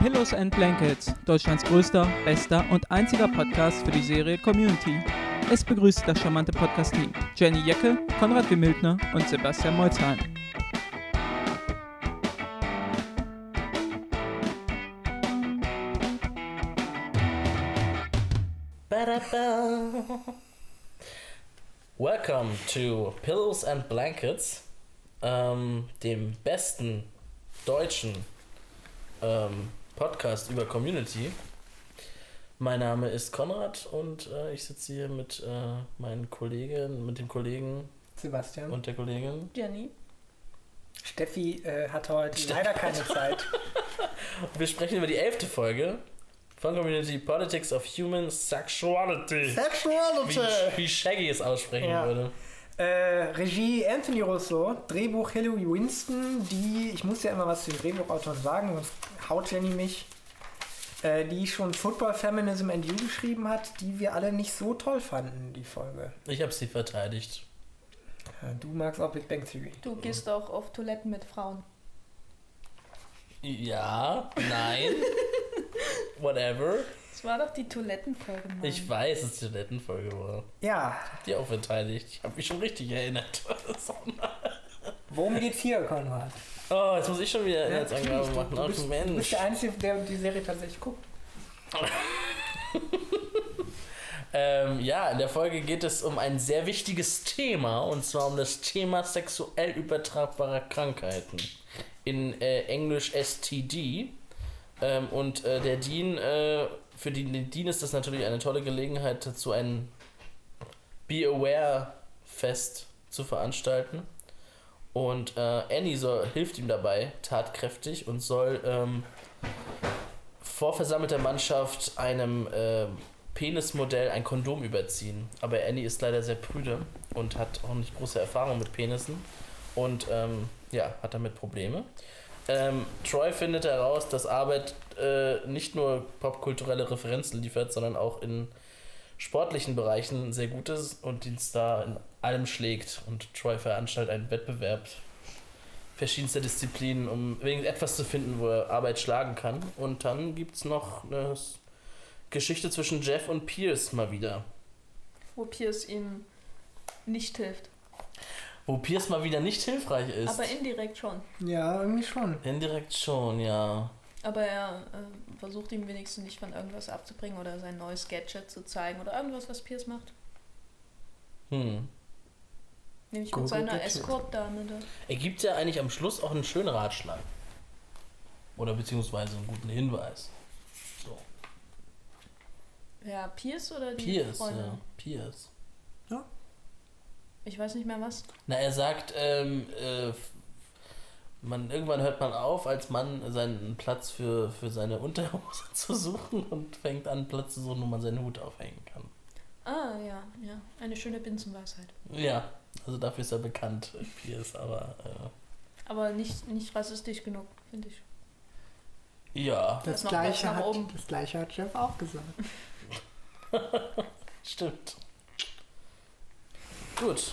Pillows and Blankets, Deutschlands größter, bester und einziger Podcast für die Serie Community. Es begrüßt das charmante Podcast-Team Jenny Jecke, Konrad Wimildner und Sebastian Molzheim. Welcome to Pillows and Blankets, ähm, dem besten deutschen ähm, Podcast über Community. Mein Name ist Konrad und äh, ich sitze hier mit äh, meinen Kollegen, mit dem Kollegen Sebastian. und der Kollegin. Jenny. Steffi äh, hat heute Steffi leider keine Zeit. Wir sprechen über die elfte Folge von Community Politics of Human Sexuality. Wie, Sexuality! wie Shaggy es aussprechen Ja. würde. Äh, Regie Anthony Russo, Drehbuch Hillary Winston, die, ich muss ja immer was zu den Drehbuchautoren sagen, sonst haut Jenny mich, äh, die schon Football, Feminism and You geschrieben hat, die wir alle nicht so toll fanden, die Folge. Ich habe sie verteidigt. Ja, du magst auch Big Bang Theory. Du gehst auch auf Toiletten mit Frauen. Ja, nein, whatever. Das war doch die Toilettenfolge, Mann. Ich weiß, dass es die Toilettenfolge war. Ja, Die auch verteidigt. Ich habe mich schon richtig erinnert. worum geht's hier, Konrad? oh, jetzt muss ich schon wieder Ja, Inhaltsangabe natürlich, machen. du, Ach bist, du Mensch. bist der Einzige, der die Serie tatsächlich guckt. Ähm, ja, in der Folge geht es um ein sehr wichtiges Thema und zwar um das Thema sexuell übertragbare Krankheiten. In äh, Englisch STD. Ähm, und äh, der Dean, äh, für die, Dean ist das natürlich eine tolle Gelegenheit dazu, ein Be Aware Fest zu veranstalten. Und äh, Annie soll, hilft ihm dabei tatkräftig und soll ähm, vor versammelter Mannschaft einem äh, Penismodell ein Kondom überziehen. Aber Annie ist leider sehr prüde und hat auch nicht große Erfahrung mit Penissen und ähm, ja, hat damit Probleme. Ähm, Troy findet heraus, dass Arbeit äh, nicht nur popkulturelle Referenzen liefert, sondern auch in sportlichen Bereichen sehr gut ist und ihn da in allem schlägt. Und Troy veranstaltet einen Wettbewerb verschiedenster Disziplinen, um irgendetwas zu finden, wo er Arbeit schlagen kann. Und dann gibt es noch eine Geschichte zwischen Jeff und Pierce mal wieder. Wo Pierce ihm nicht hilft. Wo Pierce mal wieder nicht hilfreich ist. Aber indirekt schon. Ja, irgendwie schon. Indirekt schon, ja. Aber er äh, versucht ihm wenigstens nicht von irgendwas abzubringen oder sein neues Gadget zu zeigen oder irgendwas, was Pierce macht. Hm. Nämlich mit seiner. Escort-Dame da. Er gibt ja eigentlich am Schluss auch einen schönen Ratschlag. Oder beziehungsweise einen guten Hinweis. So. Ja, Pierce oder die Pierce, Freundin? ja. Pierce. Ich weiß nicht mehr was. Na, er sagt, ähm, äh, man, irgendwann hört man auf, als Mann seinen Platz für, für seine Unterhose zu suchen und fängt an, Platz zu suchen, wo man seinen Hut aufhängen kann. Ah, ja, ja. Eine schöne Binsenweisheit. Ja, also dafür ist er bekannt, Pierce, aber äh, Aber nicht, nicht rassistisch genug, finde ich. ja, Das noch gleiche, hat, oben. das gleiche hat Jeff auch gesagt. stimmt. Gut.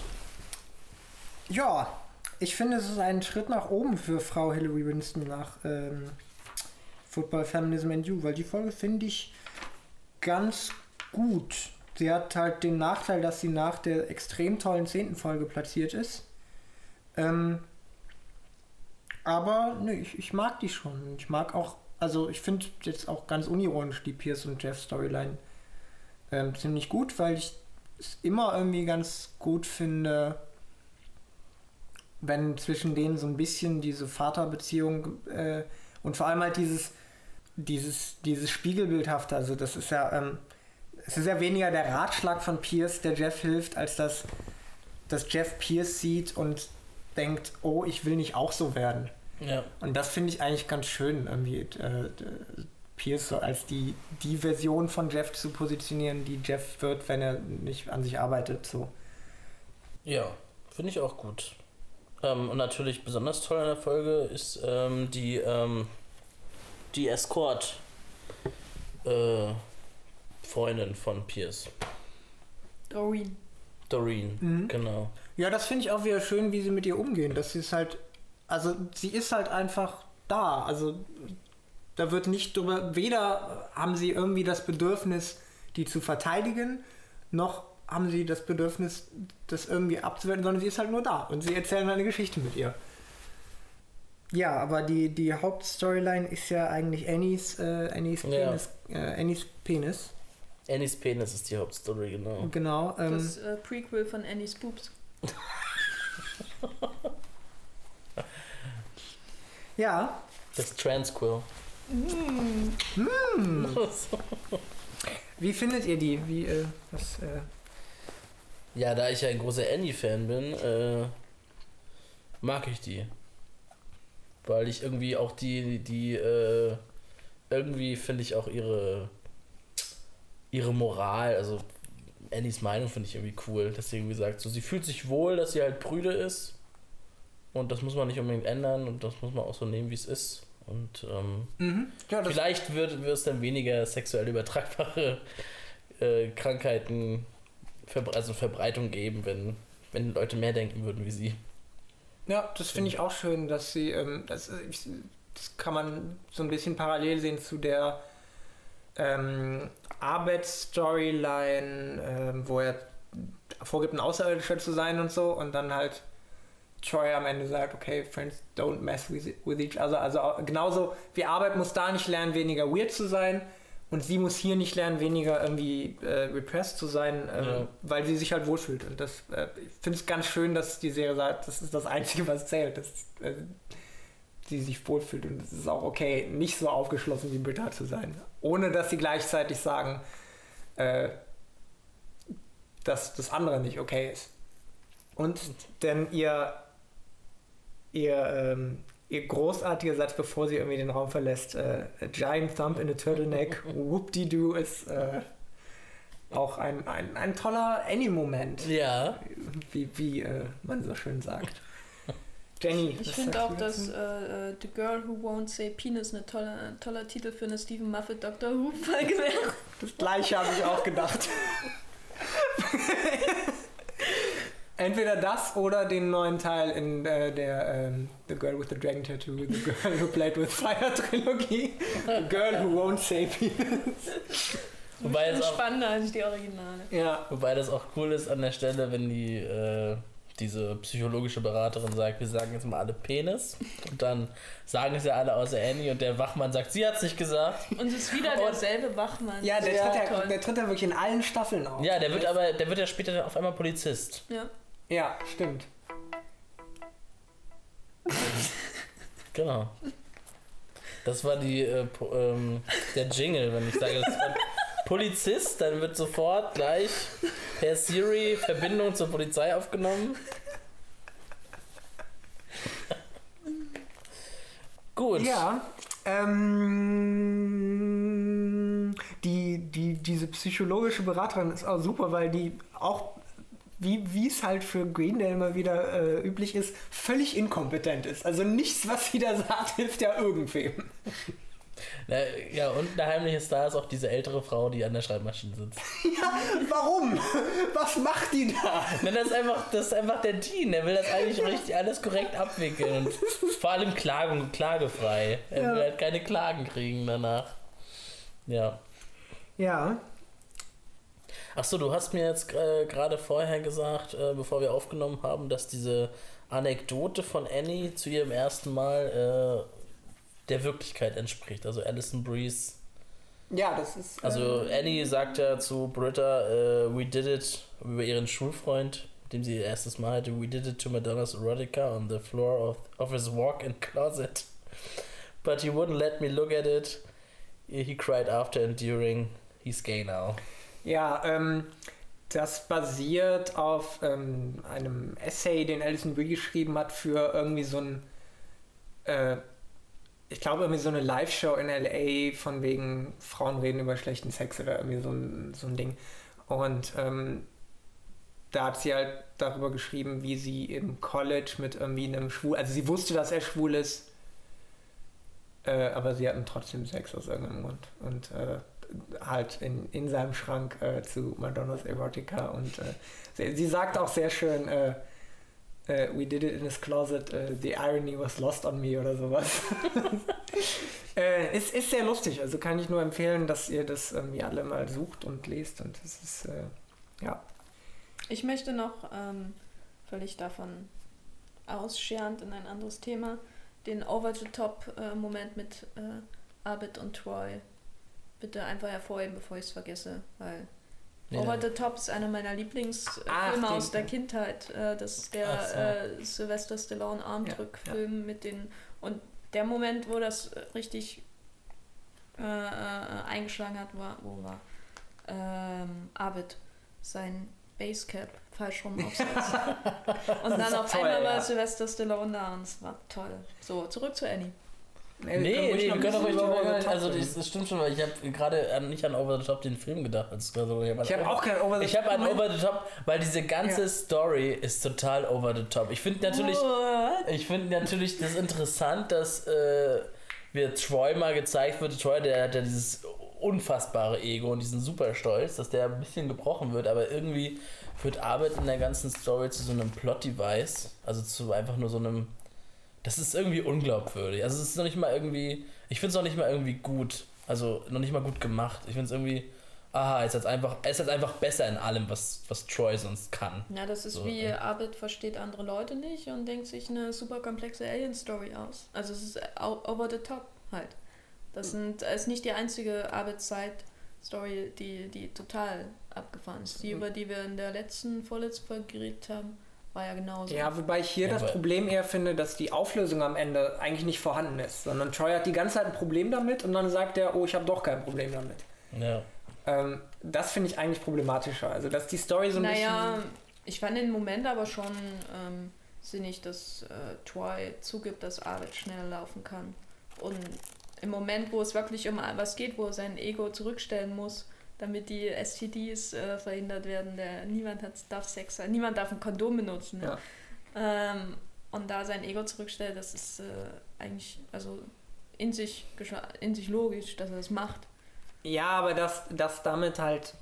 Ja, ich finde, es ist ein Schritt nach oben für Frau Hillary Winston nach ähm, Football, Feminism and You, weil die Folge finde ich ganz gut. Sie hat halt den Nachteil, dass sie nach der extrem tollen zehnten Folge platziert ist. Ähm, aber ne, ich, ich mag die schon. Ich mag auch, also ich finde jetzt auch ganz unironisch die Pierce und Jeff Storyline ähm, ziemlich gut, weil ich es immer irgendwie ganz gut finde, wenn zwischen denen so ein bisschen diese Vaterbeziehung äh, und vor allem halt dieses, dieses, dieses Spiegelbildhafte, also das ist ja, ähm, es ist ja weniger der Ratschlag von Pierce, der Jeff hilft, als dass, dass Jeff Pierce sieht und denkt, oh, ich will nicht auch so werden. Ja. Und das finde ich eigentlich ganz schön, irgendwie äh, Pierce so als die, die Version von Jeff zu positionieren, die Jeff wird, wenn er nicht an sich arbeitet. So. Ja, finde ich auch gut. Ähm, und natürlich besonders toll in der Folge ist ähm, die, ähm, die Escort äh, Freundin von Pierce. Doreen. Doreen, Mhm. genau. Ja, das finde ich auch wieder schön, wie sie mit ihr umgehen. Das ist halt, also sie ist halt einfach da. Also da wird nicht drüber, weder haben sie irgendwie das Bedürfnis, die zu verteidigen, noch haben sie das Bedürfnis, das irgendwie abzuwerten, sondern sie ist halt nur da und sie erzählen eine Geschichte mit ihr. Ja, aber die, die Hauptstoryline ist ja eigentlich Annies, äh, Annies, Ja. Penis, äh, Annies Penis. Annies Penis ist die Hauptstory, genau. Genau. Ähm, Das äh, Prequel von Annie's Boobs. ja, Das Transquill. wie findet ihr die? Wie, äh, was, äh, Ja, da ich ja ein großer Annie-Fan bin, äh, mag ich die. Weil ich irgendwie auch die, die, äh, irgendwie finde ich auch ihre, ihre Moral, also Annies Meinung finde ich irgendwie cool. Deswegen, wie gesagt, so sie fühlt sich wohl, dass sie halt prüde ist. Und das muss man nicht unbedingt ändern und das muss man auch so nehmen, wie es ist. Und ähm, mhm. ja, Vielleicht wird, wird es dann weniger sexuell übertragbare äh, Krankheiten, also Verbreitung geben, wenn, wenn Leute mehr denken würden wie sie. Ja, das finde ich auch schön, dass sie, ähm, das, das kann man so ein bisschen parallel sehen zu der ähm, Arbeitsstoryline, ähm, wo er vorgibt, ein Außerirdischer zu sein und so und dann halt Troy am Ende sagt, okay, friends don't mess with, with each other. Also genauso wie Arbeit muss da nicht lernen, weniger weird zu sein und sie muss hier nicht lernen, weniger irgendwie äh, repressed zu sein, ähm, Ja. weil sie sich halt wohlfühlt. Und das, äh, ich finde es ganz schön, dass die Serie sagt, das ist das Einzige, was zählt, dass äh, sie sich wohlfühlt. Und es ist auch okay, nicht so aufgeschlossen wie Britta zu sein. Ohne dass sie gleichzeitig sagen, äh, dass das andere nicht okay ist. Und denn ihr, ihr, ähm, ihr großartiger Satz, bevor sie irgendwie den Raum verlässt, äh, a giant thump in a turtleneck, whoop-de-doo, ist äh, auch ein, ein, ein toller Annie-Moment, Ja, wie, wie äh, man so schön sagt. Jenny, Ich finde auch, dass äh, äh, The Girl Who Won't Say Penis eine tolle, ein toller Titel für eine Stephen Moffat Doctor Who Folge wäre. Das gleiche habe ich auch gedacht. Entweder das oder den neuen Teil in äh, der ähm, The Girl with the Dragon Tattoo, The Girl Who Played with Fire Trilogie, The Girl Who Won't Say Penis. wobei es, auch, Spannender als die Originale. Ja, wobei das auch cool ist an der Stelle, wenn die äh, diese psychologische Beraterin sagt, wir sagen jetzt mal alle Penis und dann sagen es ja alle außer Annie und der Wachmann sagt, sie hat es nicht gesagt. Und es ist wieder derselbe Wachmann. ja, der, Ja, tritt ja, der tritt ja wirklich in allen Staffeln auf. Ja, der wird aber, der wird ja später dann auf einmal Polizist. Ja. Ja, stimmt. Genau. Das war die, äh, ähm, der Jingle, wenn ich sage, das war Polizist, dann wird sofort gleich per Siri Verbindung zur Polizei aufgenommen. Gut. Ja, ähm, die, die, diese psychologische Beraterin ist auch super, weil die auch, wie es halt für Greendale immer wieder äh, üblich ist, völlig inkompetent ist. Also nichts, was sie da sagt, hilft ja irgendwem. Na, ja, und der heimliche Star ist auch diese ältere Frau, die an der Schreibmaschine sitzt. Ja, warum? Was macht die da? Na, das, ist einfach, das ist einfach der Dean. Der will das eigentlich richtig alles korrekt abwickeln. Und vor allem klagen, klagefrei. Er Ja. will halt keine Klagen kriegen danach. Ja. Ja, Achso, du hast mir jetzt äh, gerade vorher gesagt, äh, bevor wir aufgenommen haben, dass diese Anekdote von Annie zu ihrem ersten Mal äh, der Wirklichkeit entspricht. Also Alison Breeze. ja, das ist. Also äh, Annie sagt ja zu Britta, äh, we did it über ihren Schulfreund, dem sie ihr erstes Mal hatte, we did it to Madonna's erotica on the floor of, of his walk-in closet. But he wouldn't let me look at it. He cried after enduring. He's gay now. Ja, ähm, das basiert auf ähm, einem Essay, den Alison Brie geschrieben hat für irgendwie so ein, äh, ich glaube irgendwie so eine Live-Show in LA von wegen Frauen reden über schlechten Sex oder irgendwie so ein, so ein Ding. Und ähm, da hat sie halt darüber geschrieben, wie sie im College mit irgendwie einem Schwul, also sie wusste, dass er schwul ist, äh, aber sie hatten trotzdem Sex aus irgendeinem Grund. Und äh, halt in, in seinem Schrank äh, zu Madonnas Erotica und äh, sie, sie sagt auch sehr schön, äh, äh, We did it in his closet, äh, the irony was lost on me oder sowas. äh, ist, ist sehr lustig, also kann ich nur empfehlen, dass ihr das irgendwie alle mal sucht und lest und es ist, ja. Ich möchte noch ähm, völlig davon ausscherend in ein anderes Thema den Over-the-Top-Moment mit Abed und Troy bitte einfach hervorheben, bevor ich es vergesse, weil Nee, Over the Top ist einer meiner Lieblingsfilme aus der Kindheit. Äh, das ist der so. äh, Sylvester Stallone Armdrückfilm mit den und der Moment, wo das richtig äh, äh, eingeschlagen hat, war, wo war ähm, Abed sein Basecap falsch rum aufsetzt. und dann auf toll, einmal war ja. Sylvester Stallone da und es war toll. So, zurück zu Annie. Nee, Nee, nee, wir können doch ruhig über the. Top Also, das, das stimmt schon, weil ich habe gerade an- nicht an Over the Top den Film gedacht. als gerade so, Ich habe auch kein Over the Ich habe an Top. Over the Top, weil diese ganze Ja. Story ist total over the top. Ich finde natürlich, What? ich finde natürlich das interessant, dass äh, wir Troy mal gezeigt wird. Troy, der hat ja dieses unfassbare Ego und diesen Superstolz, dass der ein bisschen gebrochen wird, aber irgendwie führt Arbeit in der ganzen Story zu so einem Plot-Device, also zu einfach nur so einem. Das ist irgendwie unglaubwürdig. Also es ist noch nicht mal irgendwie. Ich finde es noch nicht mal irgendwie gut. Also noch nicht mal gut gemacht. Ich finde es irgendwie. Aha, ist jetzt einfach, ist jetzt einfach besser in allem, was, was Troy sonst kann. Ja, das ist So, wie ja. Abed versteht andere Leute nicht und denkt sich eine super komplexe Alien-Story aus. Also es ist over the top halt. Das sind, es ist nicht die einzige Arbeitszeit-Story, die, die total abgefahren ist. Die, über die wir in der letzten, vorletzten Folge geredet haben, war ja genauso. Ja, wobei ich hier Ja, das Problem eher finde, dass die Auflösung am Ende eigentlich nicht vorhanden ist, sondern Troy hat die ganze Zeit ein Problem damit und dann sagt er, oh, ich habe doch kein Problem damit. Ja. Ähm, das finde ich eigentlich problematischer. Also, dass die Story so ein naja, ich fand den Moment aber schon ähm, sinnig, dass äh, Troy zugibt, dass Abed schneller laufen kann. Und im Moment, wo es wirklich um was geht, wo er sein Ego zurückstellen muss, damit die STDs äh, verhindert werden, der, niemand hat, darf Sex haben, niemand darf ein Kondom benutzen. Ne? Ähm, und da sein Ego zurückstellt, das ist äh, eigentlich also in sich, in sich logisch, dass er das macht. Ja, aber dass, dass damit halt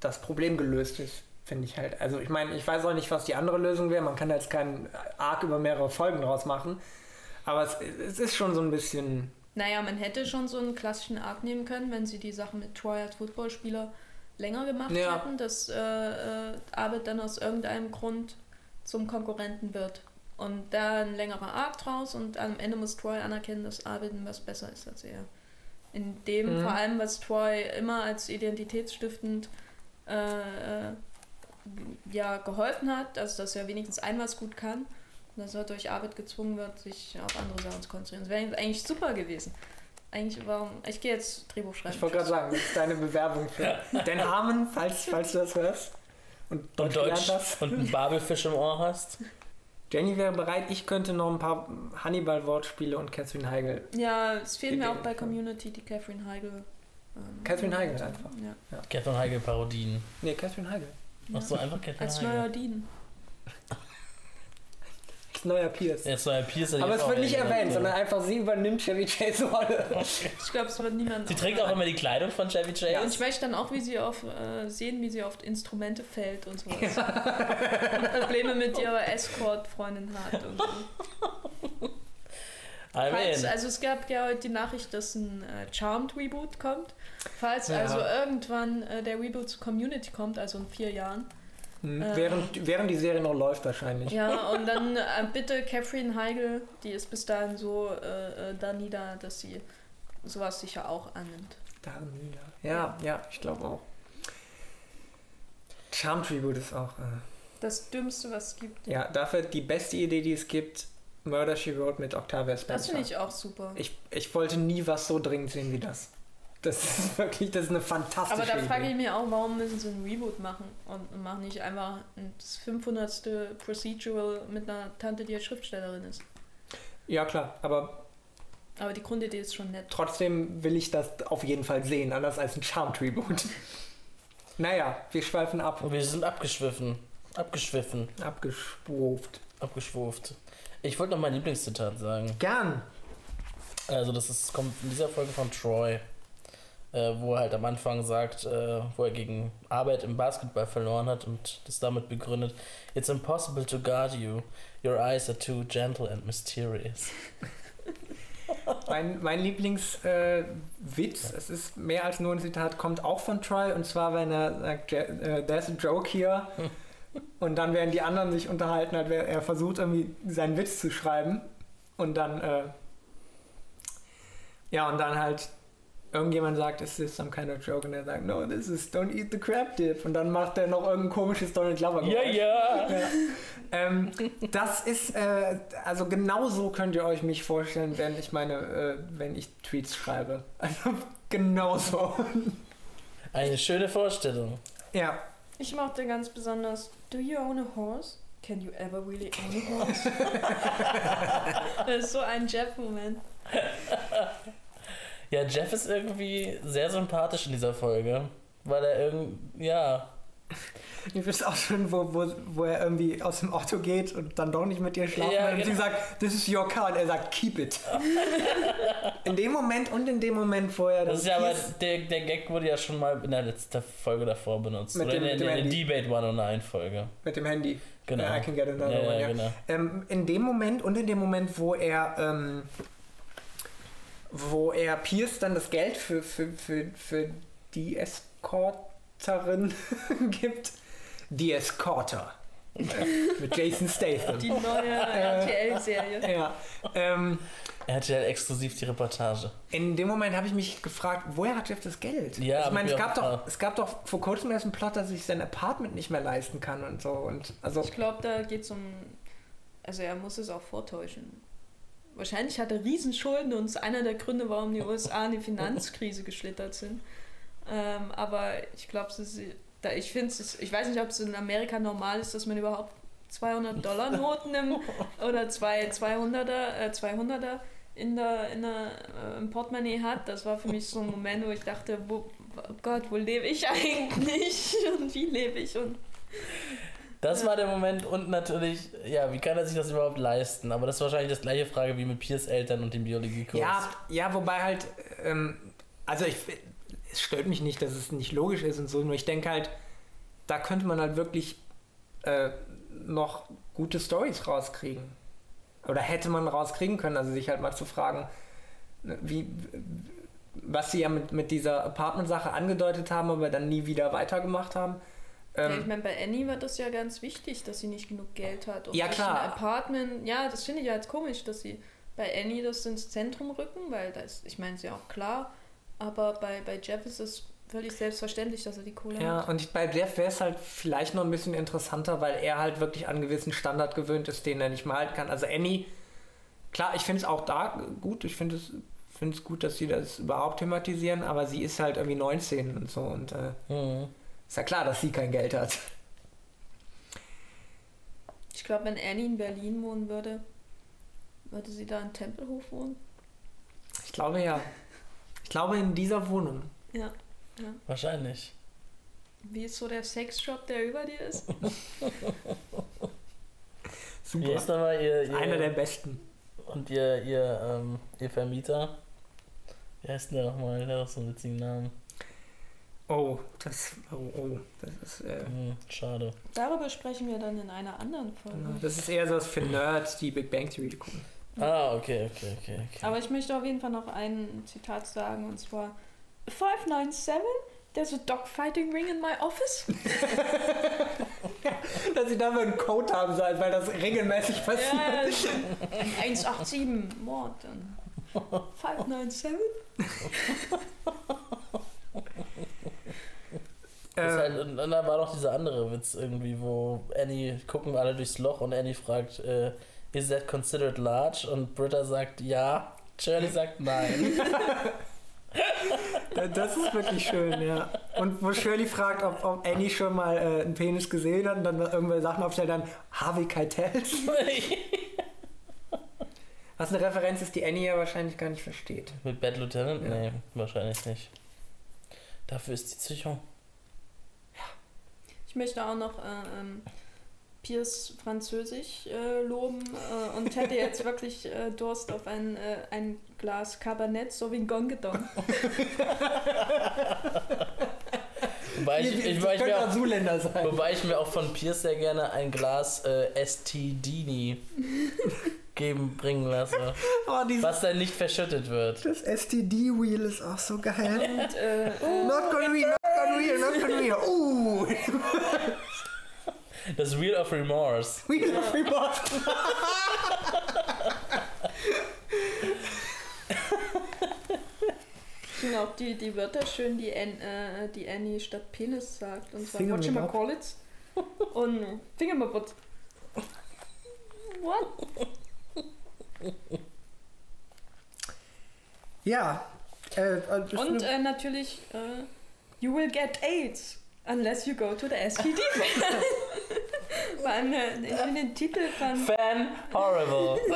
das Problem gelöst ist, finde ich halt. Also, ich meine, ich weiß auch nicht, was die andere Lösung wäre. Man kann da jetzt keinen Arc über mehrere Folgen draus machen. Aber es, es ist schon so ein bisschen. Naja, man hätte schon so einen klassischen Arc nehmen können, wenn sie die Sache mit Troy als Footballspieler länger gemacht Ja. hätten, dass äh, äh, Abed dann aus irgendeinem Grund zum Konkurrenten wird. Und da ein längerer Arc draus und am Ende muss Troy anerkennen, dass Abed was besser ist als er. In dem Mhm. vor allem, was Troy immer als identitätsstiftend äh, äh, ja, geholfen hat, also dass er wenigstens ein was gut kann, dass er durch Arbeit gezwungen wird, sich auf andere Sachen zu konzentrieren. Das wäre eigentlich super gewesen. Eigentlich, warum? Ich gehe jetzt Drehbuch schreiben. Ich wollte gerade sagen, das ist deine Bewerbung für Den Harmon, falls, falls du das hörst. Und Und Deutsch, hast. und einen Babelfisch im Ohr hast. Jenny wäre bereit, ich könnte noch ein paar Hannibal-Wortspiele und Catherine Heigl. Ja, es fehlt mir auch bei Community die Catherine Heigl. Ähm, Catherine Heigl einfach. Ja. Catherine Heigl Parodien. Nee, Catherine Heigl. Ach so, einfach Catherine Als Heigl. neuer Dean. Neuer Pierce. Jetzt war Pierce Aber es wird nicht erwähnt, so. sondern einfach sie übernimmt Chevy Chase Rolle. Ich glaube, es wird niemand. Sie trägt auch immer die Kleidung von Chevy Chase. Ja. Und ich möchte dann auch, wie sie auf äh, sehen, wie sie auf Instrumente fällt und sowas. und Probleme mit ihrer Escort-Freundin hat und so. Falls, I mean, also es gab ja heute die Nachricht, dass ein äh, Charmed Reboot kommt. Falls Ja. also irgendwann äh, der Reboot zu Community kommt, also in vier Jahren. Hm, Ähm. während, während die Serie noch läuft wahrscheinlich. Ja, und dann äh, bitte Catherine Heigl, die ist bis dahin so äh, äh, da nieder, dass sie sowas sicher auch annimmt. Da nieder. Ja, ja, ich glaube auch. Charm Tribute ist auch. Äh, Das Dümmste, was es gibt. ja, dafür die beste Idee, die es gibt: Murder She Wrote mit Octavia Spencer. Das finde ich auch super. ich, ich wollte nie was so dringend sehen wie das. Das ist wirklich, das ist eine fantastische Aber da frage ich mich auch, warum müssen sie ein Reboot machen und machen nicht einfach ein- das 500. Procedural mit einer Tante, die ja Schriftstellerin ist. Ja, klar, aber Aber die Grundidee ist schon nett. trotzdem will ich das auf jeden Fall sehen, anders als ein Charm Tribute. naja, wir schweifen ab. wir sind abgeschwiffen. Abgeschwiffen. Abgeschwuft. Abgeschwurft. Ich wollte noch mein Lieblingszitat sagen. Gern. Also das ist, kommt in dieser Folge von Troy. Äh, wo er halt am Anfang sagt, äh, wo er gegen Arbeit im Basketball verloren hat und das damit begründet, It's impossible to guard you. Your eyes are too gentle and mysterious. Mein, mein Lieblingswitz, äh, es ist mehr als nur ein Zitat, kommt auch von Troy und zwar, wenn er sagt, "Ja, äh, there's a joke here. Und dann werden die anderen sich unterhalten, hat er versucht irgendwie seinen Witz zu schreiben und dann, äh, ja, und dann halt irgendjemand sagt, is this some kind of joke? Und er sagt, no, this is don't eat the crab dip. Und dann macht er noch irgendein komisches Donald Glover. Ja, ja. Ja. Ähm, das ist, äh, also genau so könnt ihr euch mich vorstellen, wenn ich meine, äh, wenn ich Tweets schreibe. Also genau so. Eine schöne Vorstellung. Ja. Ich mochte ganz besonders, do you own a horse? Can you ever really own a horse? das ist so ein Jeff-Moment. Ja, Jeff ist irgendwie sehr sympathisch in dieser Folge. Weil er irgendwie, ja. Ich finde auch schön, wo, wo, wo er irgendwie aus dem Auto geht und dann doch nicht mit ihr schlafen Ja, will. Und genau. sie sagt, this is your car. Und er sagt, keep it. in dem Moment und in dem Moment, wo er Das ist ja aber, der, der Gag wurde ja schon mal in der letzten Folge davor benutzt. Mit Oder dem- in, der- in der. Debate 109 Folge. mit dem Handy. Genau. Ja, I can get another Ja, one, ja. genau. Ähm, in dem Moment und in dem Moment, wo er, ähm, wo er Pierce dann das Geld für, für, für, für die Escorterin gibt, die Escorter. Mit Jason Statham. Die neue RTL-Serie. Ja. Ähm, Er hatte ja exklusiv die Reportage. in dem Moment habe ich mich gefragt, woher hat Jeff das Geld? Ja, ich meine, es gab, doch, es gab doch vor kurzem erst einen Plot, dass sich sein Apartment nicht mehr leisten kann und so. Und also, Ich glaube, da geht es um. Also, er muss es auch vortäuschen. Wahrscheinlich hat er Riesenschulden und es ist einer der Gründe, warum die USA in die Finanzkrise geschlittert sind. Ähm, aber ich glaube, ich finde ich weiß nicht, ob es in Amerika normal ist, dass man überhaupt 200 Dollar Noten im, oder zwei 200er, äh, 200er in der, in der, äh, im Portemonnaie hat. Das war für mich so ein Moment, wo ich dachte, wo, oh Gott, wo lebe ich eigentlich und wie lebe ich und Das war der Moment und natürlich, ja, wie kann er sich das überhaupt leisten? Aber das ist wahrscheinlich das gleiche Frage wie mit Piers Eltern und dem Biologiekurs. Ja, ja, wobei halt, ähm, also ich, es stört mich nicht, dass es nicht logisch ist und so, nur ich denke halt, da könnte man halt wirklich äh, noch gute Stories rauskriegen. Oder hätte man rauskriegen können, also sich halt mal zu fragen, wie, was sie ja mit, mit dieser Apartment-Sache angedeutet haben, aber dann nie wieder weitergemacht haben. Ja, ich Ähm, meine, bei Annie war das ja ganz wichtig, dass sie nicht genug Geld hat. Und Ja, klar. Ein Apartment, ja, das finde ich ja jetzt komisch, dass sie bei Annie das ins Zentrum rücken, weil das, ich meine, ist ja auch klar, aber bei, bei Jeff ist es völlig selbstverständlich, dass er die Kohle Ja, hat. und ich, bei Jeff wäre es halt vielleicht noch ein bisschen interessanter, weil er halt wirklich an einen gewissen Standard gewöhnt ist, den er nicht mehr halten kann. Also Annie, klar, ich finde es auch da gut, ich finde es finde es gut, dass sie das überhaupt thematisieren, aber sie ist halt irgendwie 19 und so und äh, Mhm. Ist ja klar, dass sie kein Geld hat. Ich glaube, wenn Annie in Berlin wohnen würde, würde sie da in Tempelhof wohnen. Ich glaube ja. Ich glaube in dieser Wohnung. Ja. Wahrscheinlich. Wie ist so der Sexshop, der über dir ist? Super. ist nochmal ihr, ihr Einer der besten. und ihr, ihr, ähm, ihr Vermieter? Wie heißt denn der nochmal? Der hat doch so einen witzigen Namen. Oh, das, oh, oh, das ist, äh, Hm, schade. Darüber sprechen wir dann in einer anderen Folge. das ist eher so was für Nerds, die Big Bang Theory gucken. Ah, okay, okay, okay. okay. Aber ich möchte auf jeden Fall noch ein Zitat sagen und zwar 597, there's a dogfighting ring in my office. Dass sie dafür einen Code haben sollen, weil das regelmäßig passiert. Ja, 187 Mord. dann. 597? Das ist Ähm, halt, und, dann war noch dieser andere Witz irgendwie, wo Annie gucken alle durchs Loch und Annie fragt, äh, is that considered large? Und Britta sagt ja, Shirley sagt nein. Das ist wirklich schön, ja. Und wo Shirley fragt, ob, ob Annie schon mal äh, einen Penis gesehen hat und dann irgendwelche Sachen aufstellt, dann Harvey Keitels. Was eine Referenz ist, die Annie ja wahrscheinlich gar nicht versteht. Mit Bad Lieutenant? Ja. Nee, wahrscheinlich nicht. Dafür ist die zu jung. Ich möchte auch noch äh, ähm, Piers Französisch äh, loben äh, und hätte jetzt wirklich äh, Durst auf ein, äh, ein Glas Cabernet Sauvignon gedommt. Wobei ich, ich, wobei, ich mir auch, wobei ich mir auch von Pierce sehr gerne ein Glas äh, STDini geben bringen lasse, Oh, was dann nicht verschüttet wird. das STD-Wheel ist auch so geil. Und, äh, Not gonna real, not gonna real, not gonna real. Uh, Das Wheel of Remorse. Wheel of Remorse. ich finde auch die, die Wörter schön, die, An, äh, die Annie statt Penis sagt. Und zwar Finger Watch my. College und Fingermabot. What? Ja. Äh, äh, Und äh, natürlich, äh, you will get AIDS unless you go to the allem, äh, ich finde den Titel von. Fan horrible.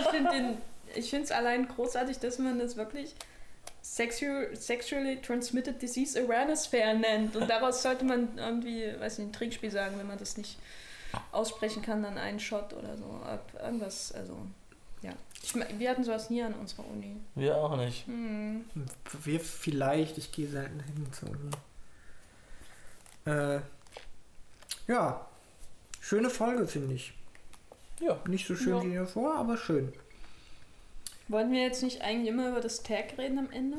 Ich finde ich find es allein großartig, dass man das wirklich Sexual, Sexually Transmitted Disease Awareness Fair nennt. Und daraus sollte man irgendwie, weiß nicht, ein Trinkspiel sagen, wenn man das nicht aussprechen kann, dann einen Shot oder so. Irgendwas, also, ja. Ich, wir hatten sowas nie an unserer Uni. Wir auch nicht. Hm. Wir vielleicht, ich gehe selten hin zur Uni. Äh, ja. Schöne Folge, finde ich. Ja. Nicht so schön Ja. wie davor, aber schön. Wollten wir jetzt nicht eigentlich immer über das Tag reden am Ende?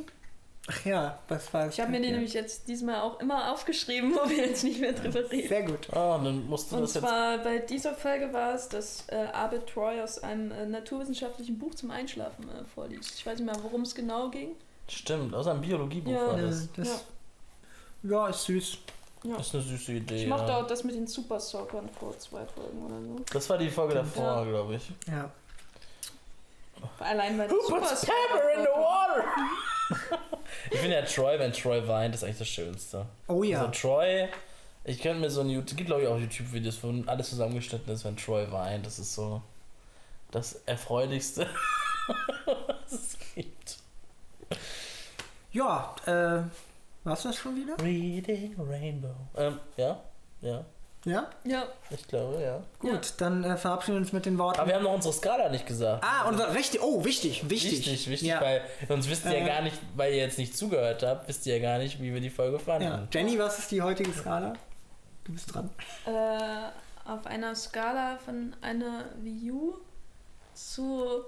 Ach ja, was war Ich habe mir den nämlich jetzt diesmal auch immer aufgeschrieben, wo wir jetzt nicht mehr drüber reden. Sehr gut. Ah, dann musst du Und das jetzt. zwar bei dieser Folge war es, dass äh, Abed Troy aus einem äh, naturwissenschaftlichen Buch zum Einschlafen äh, vorliest. Ich weiß nicht mehr, worum es genau ging. Stimmt, aus einem Biologiebuch Ja. war das. das, ja. ist süß. Ja. Das ist eine süße Idee. Ich mochte ja. auch das mit den Super Sockern vor zwei Folgen oder so. Das war die Folge davor, Ja. glaube ich. Ja. Allein weil die Who puts pepper in the water? ich finde ja Troy, wenn Troy weint, ist eigentlich das Schönste. Oh ja. Also Troy, ich könnte mir so ein YouTube, gibt glaube ich auch YouTube-Videos, wo alles zusammengeschnitten ist, wenn Troy weint. Das ist so das Erfreulichste, was es gibt. Ja, äh, war's das schon wieder? Reading Rainbow. Ähm, ja, ja, Ja? Ja, ich glaube, ja. Gut, dann äh, verabschieden wir uns mit den Worten. Aber wir haben noch unsere Skala nicht gesagt. ah, und richtig, oh, wichtig, wichtig. Wichtig, wichtig, ja. weil sonst wisst ihr ja Äh. gar nicht, weil ihr jetzt nicht zugehört habt, wisst ihr ja gar nicht, wie wir die Folge fanden. ja. Jenny, was ist die heutige Skala? Du bist dran. äh, auf einer Skala von einer View zu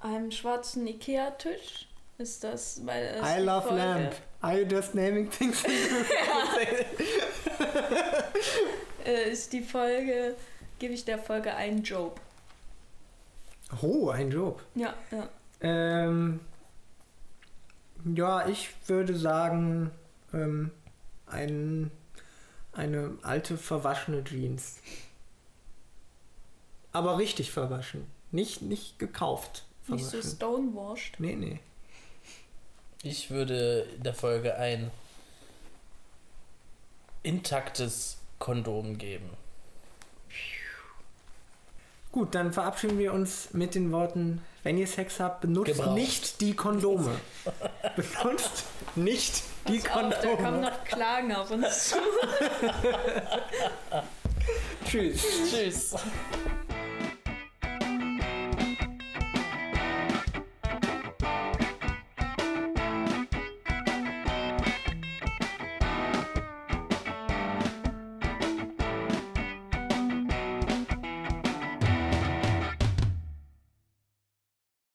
einem schwarzen Ikea-Tisch ist das, weil es I love Folge- lamp. Are you just naming things? äh, ist die Folge, gebe ich der Folge einen Job. oh, ein Job. Ja, ja. Ähm, ja, ich würde sagen, ähm, ein, eine alte verwaschene Jeans. Aber richtig verwaschen. Nicht, nicht gekauft. Nicht so Verwaschen. stonewashed. Nee, nee. Ich würde der Folge ein intaktes Kondom geben. Gut, dann verabschieden wir uns mit den Worten, wenn ihr Sex habt, benutzt Gebraucht. nicht die Kondome. benutzt nicht die Pass auf, da kommen Kondome. noch Klagen auf uns zu. Tschüss. Tschüss.